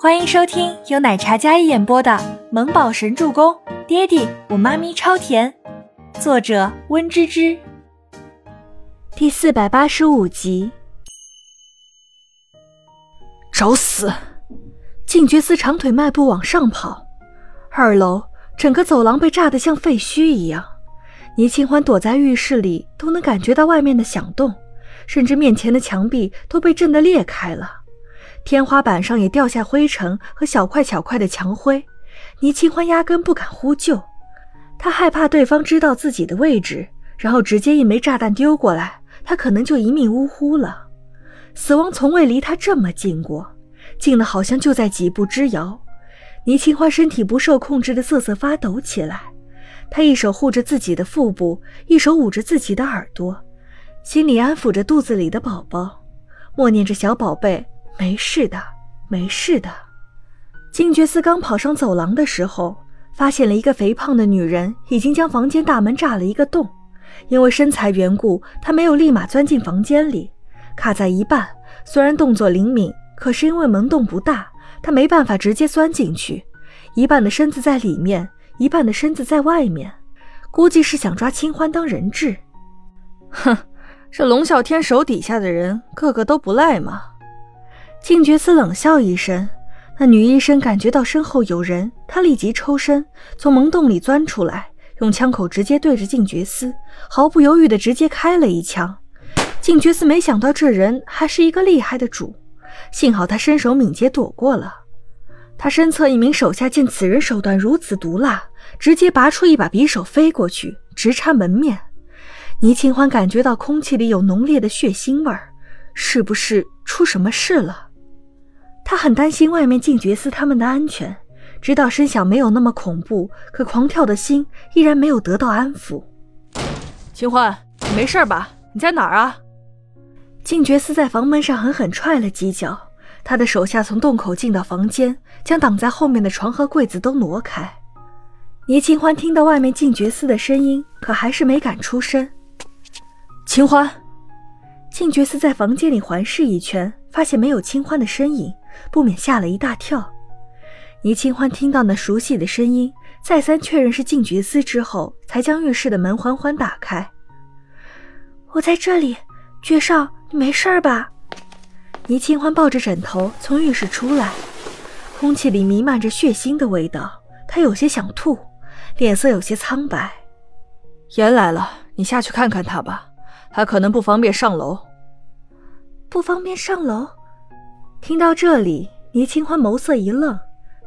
欢迎收听由奶茶嘉一演播的《萌宝神助攻》，爹地我妈咪超甜，作者温芝芝。第四百八十五集。找死！静觉寺长腿迈步往上跑，二楼整个走廊被炸得像废墟一样。倪清欢躲在浴室里，都能感觉到外面的响动，甚至面前的墙壁都被震得裂开了，天花板上也掉下灰尘和小块小块的墙灰。倪清欢压根不敢呼救，他害怕对方知道自己的位置，然后直接一枚炸弹丢过来，他可能就一命呜呼了。死亡从未离他这么近过，近的好像就在几步之遥。倪清欢身体不受控制的瑟瑟发抖起来。他一手护着自己的腹部，一手捂着自己的耳朵，心里安抚着肚子里的宝宝，默念着：“小宝贝，没事的，没事的。”金觉寺刚跑上走廊的时候，发现了一个肥胖的女人已经将房间大门炸了一个洞。因为身材缘故，他没有立马钻进房间里，卡在一半。虽然动作灵敏，可是因为门洞不大，他没办法直接钻进去，一半的身子在里面。一半的身子在外面，估计是想抓清欢当人质。哼，这龙啸天手底下的人个个都不赖嘛。静觉寺冷笑一声，那女医生感觉到身后有人，她立即抽身，从门洞里钻出来，用枪口直接对着静觉寺，毫不犹豫的直接开了一枪。静觉寺没想到这人还是一个厉害的主，幸好他身手敏捷躲过了。他身侧一名手下见此人手段如此毒辣，直接拔出一把匕首飞过去，直插门面。倪清欢感觉到空气里有浓烈的血腥味儿，是不是出什么事了？他很担心外面静觉司他们的安全，知道声响没有那么恐怖，可狂跳的心依然没有得到安抚。清欢，你没事吧？你在哪儿啊？静觉司在房门上狠狠踹了几脚。他的手下从洞口进到房间，将挡在后面的床和柜子都挪开。倪清欢听到外面静觉司的声音，可还是没敢出声。清欢，静觉司在房间里环视一圈，发现没有清欢的身影，不免吓了一大跳。倪清欢听到那熟悉的声音，再三确认是静觉思之后，才将浴室的门缓缓打开。我在这里，绝少，你没事吧？倪清欢抱着枕头从浴室出来，空气里弥漫着血腥的味道，她有些想吐，脸色有些苍白。言来了，你下去看看他吧，他可能不方便上楼。不方便上楼？听到这里，倪清欢眸色一愣，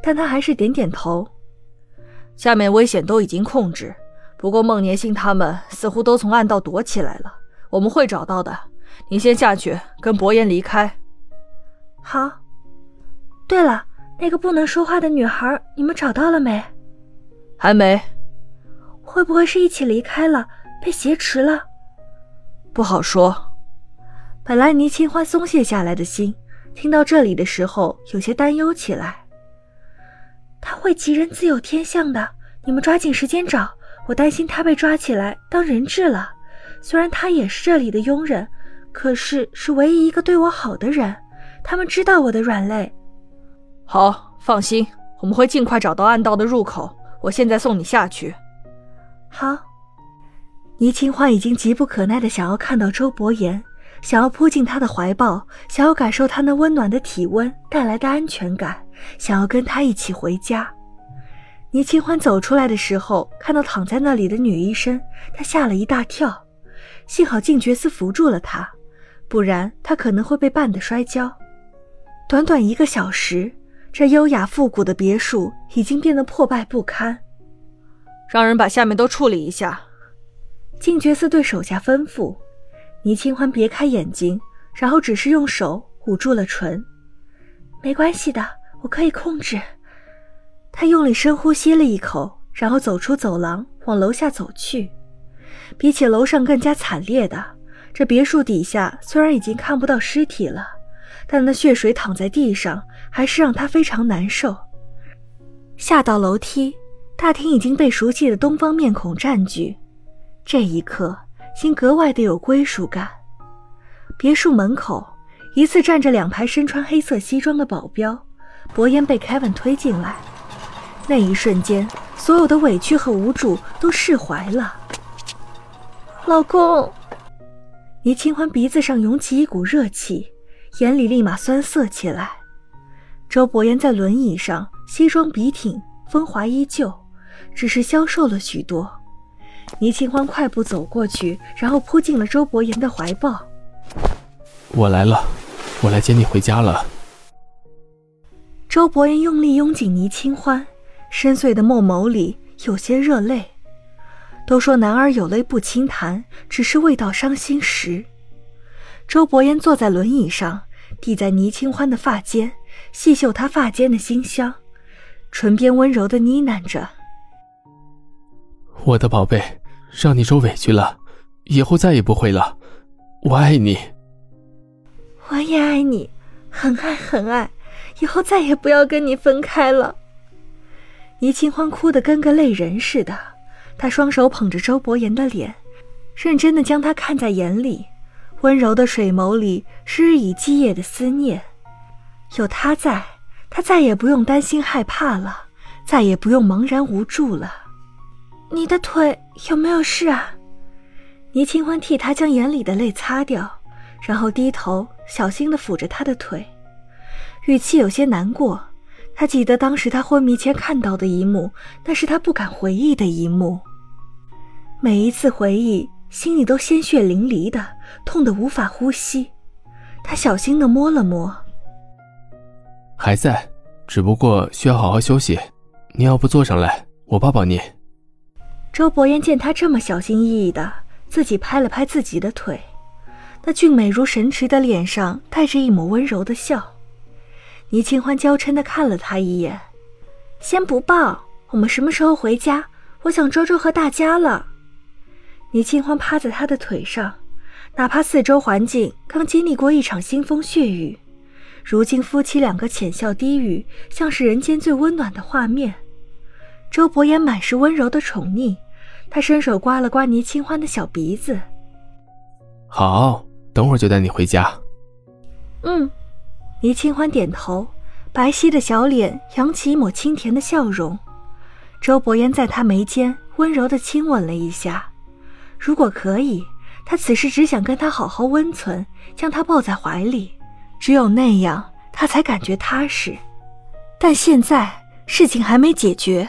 但他还是点点头。下面危险都已经控制，不过孟年星他们似乎都从暗道躲起来了，我们会找到的。你先下去，跟伯言离开。好。对了，那个不能说话的女孩，你们找到了没？还没。会不会是一起离开了，被挟持了？不好说。本来倪清欢松懈下来的心，听到这里的时候，有些担忧起来。他会吉人自有天相的，你们抓紧时间找。我担心他被抓起来当人质了。虽然他也是这里的佣人，可是是唯一一个对我好的人。他们知道我的软肋。好，放心，我们会尽快找到暗道的入口。我现在送你下去。好。倪清欢已经急不可耐的想要看到周伯言，想要扑进他的怀抱，想要感受他那温暖的体温带来的安全感，想要跟他一起回家。倪清欢走出来的时候，看到躺在那里的女医生，她吓了一大跳。幸好静觉寺扶住了她，不然她可能会被绊得摔跤。短短一个小时，这优雅复古的别墅已经变得破败不堪。让人把下面都处理一下。静觉寺对手下吩咐。倪清欢别开眼睛，然后只是用手捂住了唇。没关系的，我可以控制。他用力深呼吸了一口，然后走出走廊，往楼下走去。比起楼上更加惨烈的，这别墅底下虽然已经看不到尸体了。但那血水淌在地上，还是让他非常难受。下到楼梯，大厅已经被熟悉的东方面孔占据，这一刻心格外的有归属感。别墅门口，一次站着两排身穿黑色西装的保镖，薄烟被 Kevin 推进来，那一瞬间，所有的委屈和无助都释怀了。老公，倪清欢鼻子上涌起一股热气，眼里立马酸涩起来。周伯言在轮椅上，西装笔挺，风华依旧，只是消瘦了许多。倪清欢快步走过去，然后扑进了周伯言的怀抱。我来了，我来接你回家了。周伯言用力拥紧倪清欢，深邃的墨眸里有些热泪。都说男儿有泪不轻弹，只是未到伤心时。周伯言坐在轮椅上，抵在倪清欢的发间，细嗅她发间的馨香，唇边温柔的呢喃着：“我的宝贝，让你受委屈了，以后再也不会了。我爱你。”我也爱你，很爱很爱。以后再也不要跟你分开了。倪清欢哭得跟个泪人似的，她双手捧着周伯言的脸，认真的将他看在眼里，温柔的水眸里是日以继夜的思念。有他在，他再也不用担心害怕了，再也不用茫然无助了。你的腿有没有事啊？倪清欢替他将眼里的泪擦掉，然后低头小心的抚着他的腿。语气有些难过，他记得当时他昏迷前看到的一幕，那是他不敢回忆的一幕。每一次回忆，心里都鲜血淋漓的，痛得无法呼吸。他小心的摸了摸，还在，只不过需要好好休息。你要不坐上来，我抱抱你。周伯言见他这么小心翼翼的，自己拍了拍自己的腿，那俊美如神池的脸上带着一抹温柔的笑。倪清欢娇嗔的看了他一眼，先不抱，我们什么时候回家？我想周周和大家了。倪清欢趴在他的腿上，哪怕四周环境刚经历过一场腥风血雨，如今夫妻两个浅笑低语，像是人间最温暖的画面。周伯言满是温柔的宠溺，他伸手刮了刮倪清欢的小鼻子。好，等会儿就带你回家。嗯。倪清欢点头，白皙的小脸扬起一抹清甜的笑容。周伯言在她眉间温柔的亲吻了一下。如果可以，他此时只想跟她好好温存，将她抱在怀里，只有那样，他才感觉踏实。但现在事情还没解决，